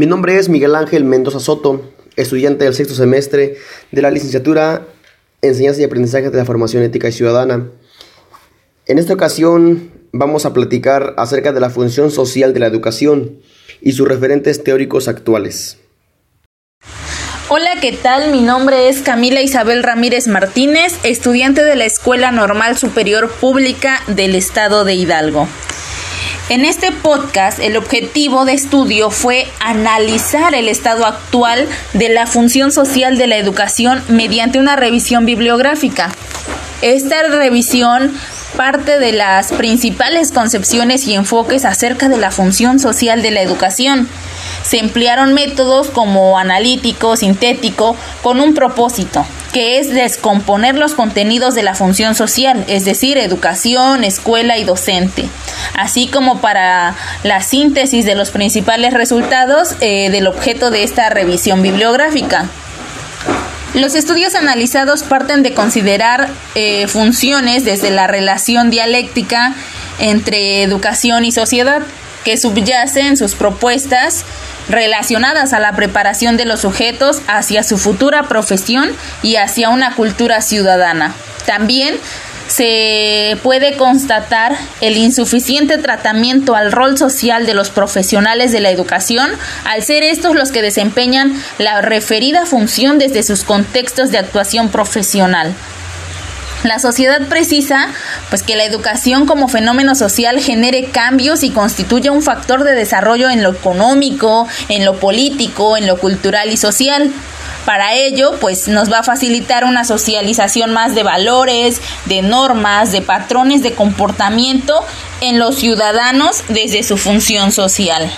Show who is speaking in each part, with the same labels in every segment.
Speaker 1: Mi nombre es Miguel Ángel Mendoza Soto, estudiante del sexto semestre de la licenciatura Enseñanza y Aprendizaje de la Formación Ética y Ciudadana. En esta ocasión vamos a platicar acerca de la función social de la educación y sus referentes teóricos actuales.
Speaker 2: Hola, ¿qué tal? Mi nombre es Camila Isabel Ramírez Martínez, estudiante de la Escuela Normal Superior Pública del Estado de Hidalgo. En este podcast el objetivo de estudio fue analizar el estado actual de la función social de la educación mediante una revisión bibliográfica. Esta revisión parte de las principales concepciones y enfoques acerca de la función social de la educación. Se emplearon métodos como analítico, sintético, con un propósito, que es descomponer los contenidos de la función social, es decir, educación, escuela y docente, así como para la síntesis de los principales resultados eh, del objeto de esta revisión bibliográfica. Los estudios analizados parten de considerar eh, funciones desde la relación dialéctica entre educación y sociedad, que subyace en sus propuestas relacionadas a la preparación de los sujetos hacia su futura profesión y hacia una cultura ciudadana. También se puede constatar el insuficiente tratamiento al rol social de los profesionales de la educación, al ser estos los que desempeñan la referida función desde sus contextos de actuación profesional. La sociedad precisa pues que la educación como fenómeno social genere cambios y constituya un factor de desarrollo en lo económico, en lo político, en lo cultural y social. Para ello, pues nos va a facilitar una socialización más de valores, de normas, de patrones de comportamiento en los ciudadanos desde su función social.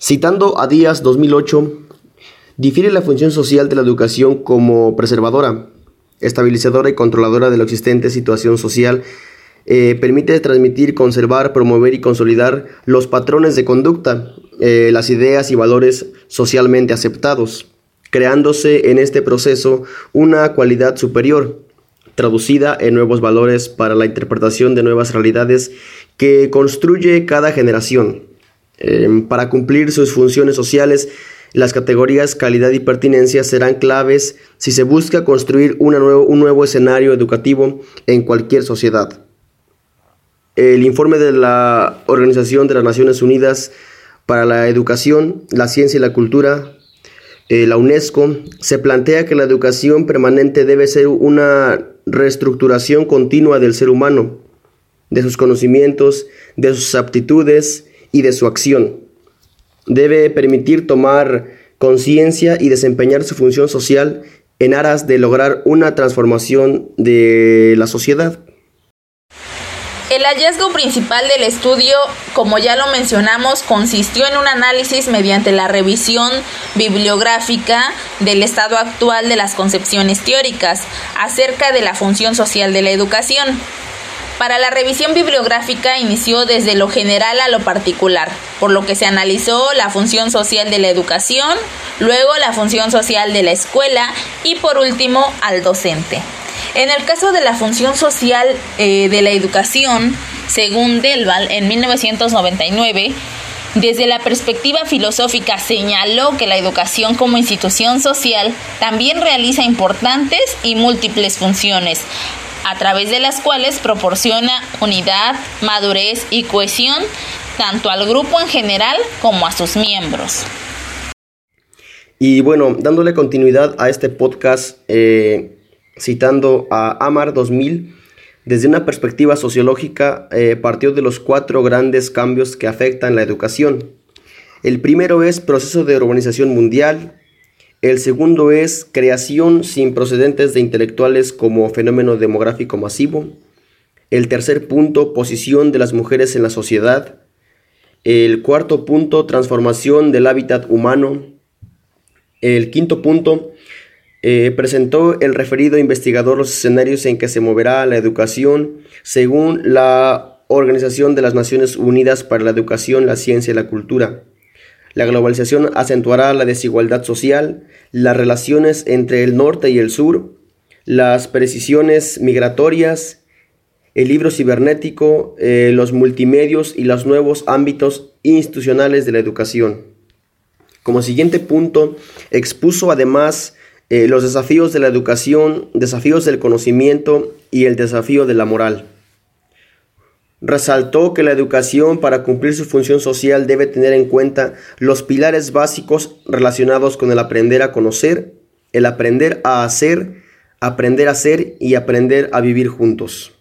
Speaker 1: Citando a Díaz 2008, difiere la función social de la educación como preservadora, estabilizadora y controladora de la existente situación social, eh, permite transmitir, conservar, promover y consolidar los patrones de conducta, eh, las ideas y valores socialmente aceptados, creándose en este proceso una cualidad superior, traducida en nuevos valores para la interpretación de nuevas realidades que construye cada generación. Eh, para cumplir sus funciones sociales, las categorías calidad y pertinencia serán claves si se busca construir un nuevo escenario educativo en cualquier sociedad. El informe de la Organización de las Naciones Unidas para la Educación, la Ciencia y la Cultura, eh, la UNESCO, se plantea que la educación permanente debe ser una reestructuración continua del ser humano, de sus conocimientos, de sus aptitudes y de su acción debe permitir tomar conciencia y desempeñar su función social en aras de lograr una transformación de la sociedad.
Speaker 2: El hallazgo principal del estudio, como ya lo mencionamos, consistió en un análisis mediante la revisión bibliográfica del estado actual de las concepciones teóricas acerca de la función social de la educación. Para la revisión bibliográfica inició desde lo general a lo particular, por lo que se analizó la función social de la educación, luego la función social de la escuela y por último al docente. En el caso de la función social eh, de la educación, según Delval en 1999, desde la perspectiva filosófica señaló que la educación como institución social también realiza importantes y múltiples funciones, a través de las cuales proporciona unidad, madurez y cohesión tanto al grupo en general como a sus miembros.
Speaker 1: Y bueno, dándole continuidad a este podcast, eh, citando a Amar 2000, desde una perspectiva sociológica, eh, partió de los cuatro grandes cambios que afectan la educación. El primero es proceso de urbanización mundial, el segundo es creación sin procedentes de intelectuales como fenómeno demográfico masivo. El tercer punto, posición de las mujeres en la sociedad. El cuarto punto, transformación del hábitat humano. El quinto punto, eh, presentó el referido investigador los escenarios en que se moverá la educación según la Organización de las Naciones Unidas para la Educación, la Ciencia y la Cultura. La globalización acentuará la desigualdad social, las relaciones entre el norte y el sur, las precisiones migratorias, el libro cibernético, eh, los multimedios y los nuevos ámbitos institucionales de la educación. Como siguiente punto, expuso además eh, los desafíos de la educación, desafíos del conocimiento y el desafío de la moral. Resaltó que la educación para cumplir su función social debe tener en cuenta los pilares básicos relacionados con el aprender a conocer, el aprender a hacer, aprender a ser y aprender a vivir juntos.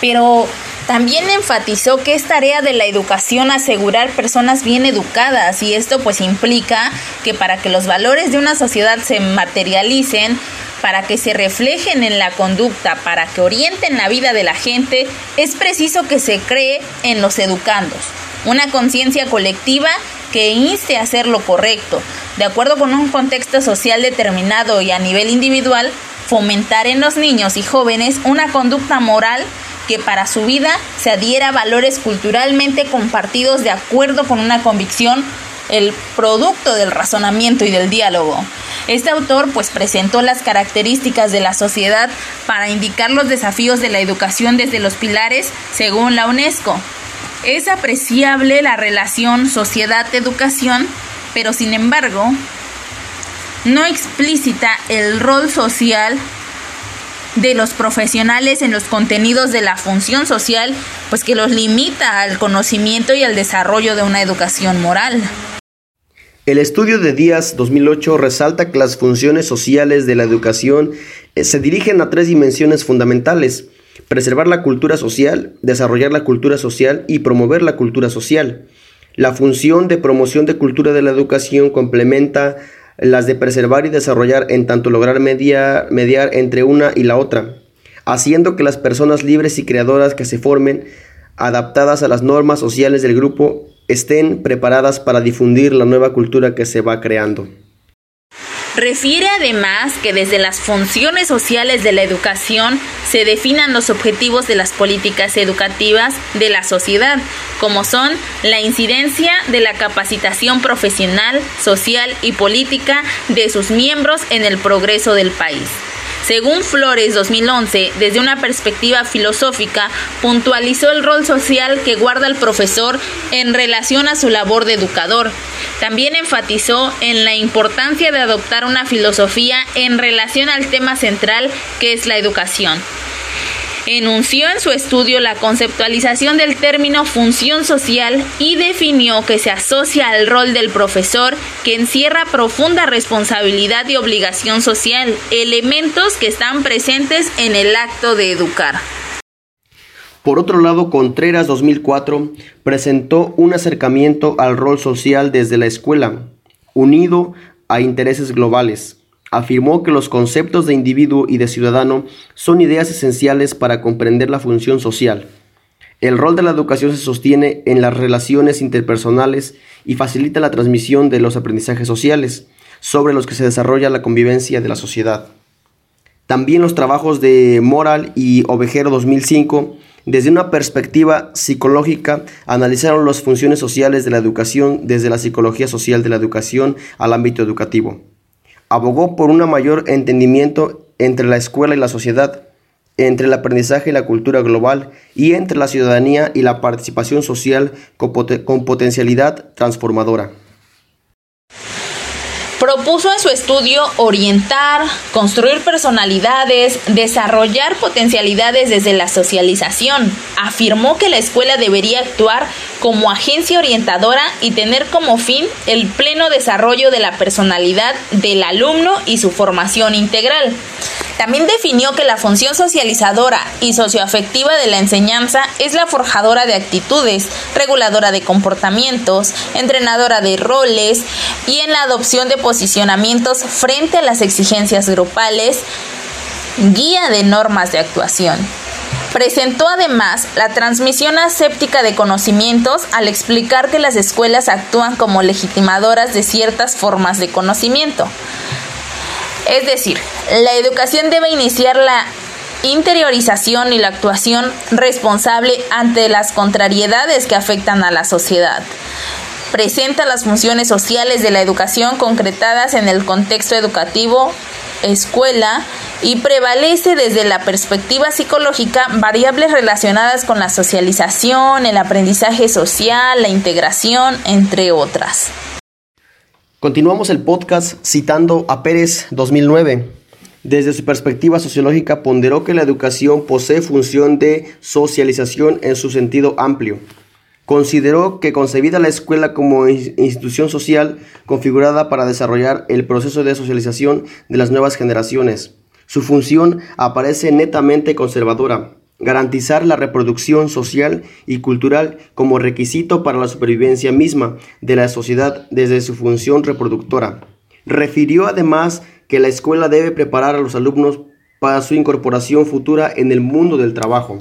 Speaker 2: Pero también enfatizó que es tarea de la educación asegurar personas bien educadas y esto pues implica que para que los valores de una sociedad se materialicen, para que se reflejen en la conducta, para que orienten la vida de la gente, es preciso que se cree en los educandos, una conciencia colectiva que inste a hacer lo correcto, de acuerdo con un contexto social determinado y a nivel individual, fomentar en los niños y jóvenes una conducta moral que para su vida se adhiera a valores culturalmente compartidos de acuerdo con una convicción, el producto del razonamiento y del diálogo. Este autor pues presentó las características de la sociedad para indicar los desafíos de la educación desde los pilares según la UNESCO. Es apreciable la relación sociedad-educación, pero sin embargo no explícita el rol social de los profesionales en los contenidos de la función social, pues que los limita al conocimiento y al desarrollo de una educación moral.
Speaker 1: El estudio de Díaz 2008 resalta que las funciones sociales de la educación eh, se dirigen a tres dimensiones fundamentales. Preservar la cultura social, desarrollar la cultura social y promover la cultura social. La función de promoción de cultura de la educación complementa las de preservar y desarrollar en tanto lograr mediar, mediar entre una y la otra, haciendo que las personas libres y creadoras que se formen, adaptadas a las normas sociales del grupo, estén preparadas para difundir la nueva cultura que se va creando.
Speaker 2: Refiere además que desde las funciones sociales de la educación se definan los objetivos de las políticas educativas de la sociedad, como son la incidencia de la capacitación profesional, social y política de sus miembros en el progreso del país. Según Flores 2011, desde una perspectiva filosófica, puntualizó el rol social que guarda el profesor en relación a su labor de educador. También enfatizó en la importancia de adoptar una filosofía en relación al tema central que es la educación enunció en su estudio la conceptualización del término función social y definió que se asocia al rol del profesor que encierra profunda responsabilidad y obligación social, elementos que están presentes en el acto de educar.
Speaker 1: Por otro lado, Contreras 2004 presentó un acercamiento al rol social desde la escuela, unido a intereses globales afirmó que los conceptos de individuo y de ciudadano son ideas esenciales para comprender la función social. El rol de la educación se sostiene en las relaciones interpersonales y facilita la transmisión de los aprendizajes sociales, sobre los que se desarrolla la convivencia de la sociedad. También los trabajos de Moral y Ovejero 2005, desde una perspectiva psicológica, analizaron las funciones sociales de la educación desde la psicología social de la educación al ámbito educativo abogó por un mayor entendimiento entre la escuela y la sociedad, entre el aprendizaje y la cultura global y entre la ciudadanía y la participación social con, potencialidad transformadora.
Speaker 2: Propuso en su estudio orientar, construir personalidades, desarrollar potencialidades desde la socialización. Afirmó que la escuela debería actuar como agencia orientadora y tener como fin el pleno desarrollo de la personalidad del alumno y su formación integral. También definió que la función socializadora y socioafectiva de la enseñanza es la forjadora de actitudes, reguladora de comportamientos, entrenadora de roles y en la adopción de posicionamientos frente a las exigencias grupales, guía de normas de actuación. Presentó además la transmisión aséptica de conocimientos al explicar que las escuelas actúan como legitimadoras de ciertas formas de conocimiento. Es decir, la educación debe iniciar la interiorización y la actuación responsable ante las contrariedades que afectan a la sociedad. Presenta las funciones sociales de la educación concretadas en el contexto educativo, escuela, y prevalece desde la perspectiva psicológica variables relacionadas con la socialización, el aprendizaje social, la integración, entre otras.
Speaker 1: Continuamos el podcast citando a Pérez 2009. Desde su perspectiva sociológica ponderó que la educación posee función de socialización en su sentido amplio. Consideró que concebida la escuela como institución social configurada para desarrollar el proceso de socialización de las nuevas generaciones, su función aparece netamente conservadora, garantizar la reproducción social y cultural como requisito para la supervivencia misma de la sociedad desde su función reproductora. Refirió además que la escuela debe preparar a los alumnos para su incorporación futura en el mundo del trabajo.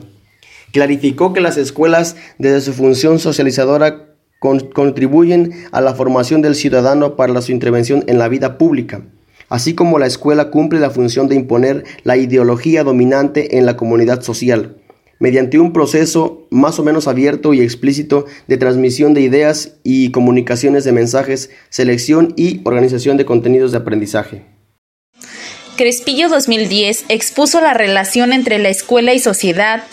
Speaker 1: Clarificó que las escuelas, desde su función socializadora, contribuyen a la formación del ciudadano para su intervención en la vida pública así como la escuela cumple la función de imponer la ideología dominante en la comunidad social, mediante un proceso más o menos abierto y explícito de transmisión de ideas y comunicaciones de mensajes, selección y organización de contenidos de aprendizaje.
Speaker 2: Crespillo 2010 expuso la relación entre la escuela y sociedad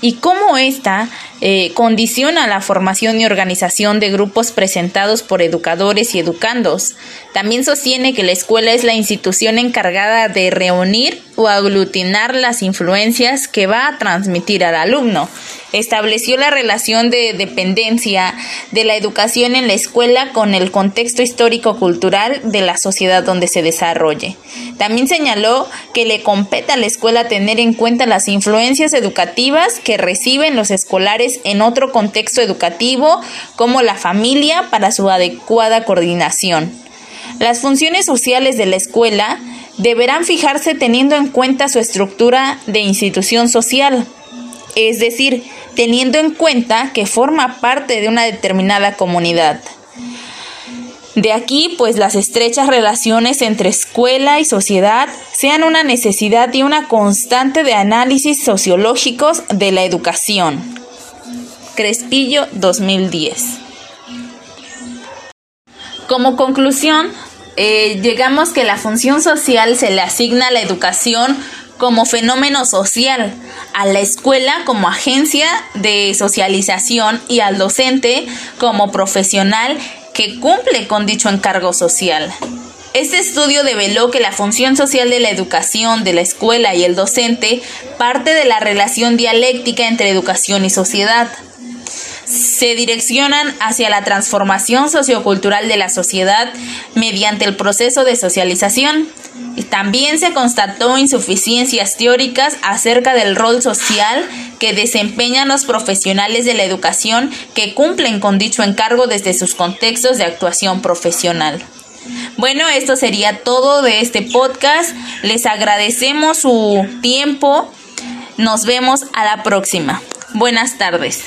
Speaker 2: y cómo ésta eh, condiciona la formación y organización de grupos presentados por educadores y educandos. También sostiene que la escuela es la institución encargada de reunir o aglutinar las influencias que va a transmitir al alumno estableció la relación de dependencia de la educación en la escuela con el contexto histórico-cultural de la sociedad donde se desarrolle. También señaló que le compete a la escuela tener en cuenta las influencias educativas que reciben los escolares en otro contexto educativo como la familia para su adecuada coordinación. Las funciones sociales de la escuela deberán fijarse teniendo en cuenta su estructura de institución social, es decir, teniendo en cuenta que forma parte de una determinada comunidad. De aquí, pues las estrechas relaciones entre escuela y sociedad sean una necesidad y una constante de análisis sociológicos de la educación. Crespillo 2010. Como conclusión, eh, llegamos que la función social se le asigna a la educación como fenómeno social, a la escuela como agencia de socialización y al docente como profesional que cumple con dicho encargo social. Este estudio develó que la función social de la educación, de la escuela y el docente parte de la relación dialéctica entre educación y sociedad se direccionan hacia la transformación sociocultural de la sociedad mediante el proceso de socialización. También se constató insuficiencias teóricas acerca del rol social que desempeñan los profesionales de la educación que cumplen con dicho encargo desde sus contextos de actuación profesional. Bueno, esto sería todo de este podcast. Les agradecemos su tiempo. Nos vemos a la próxima. Buenas tardes.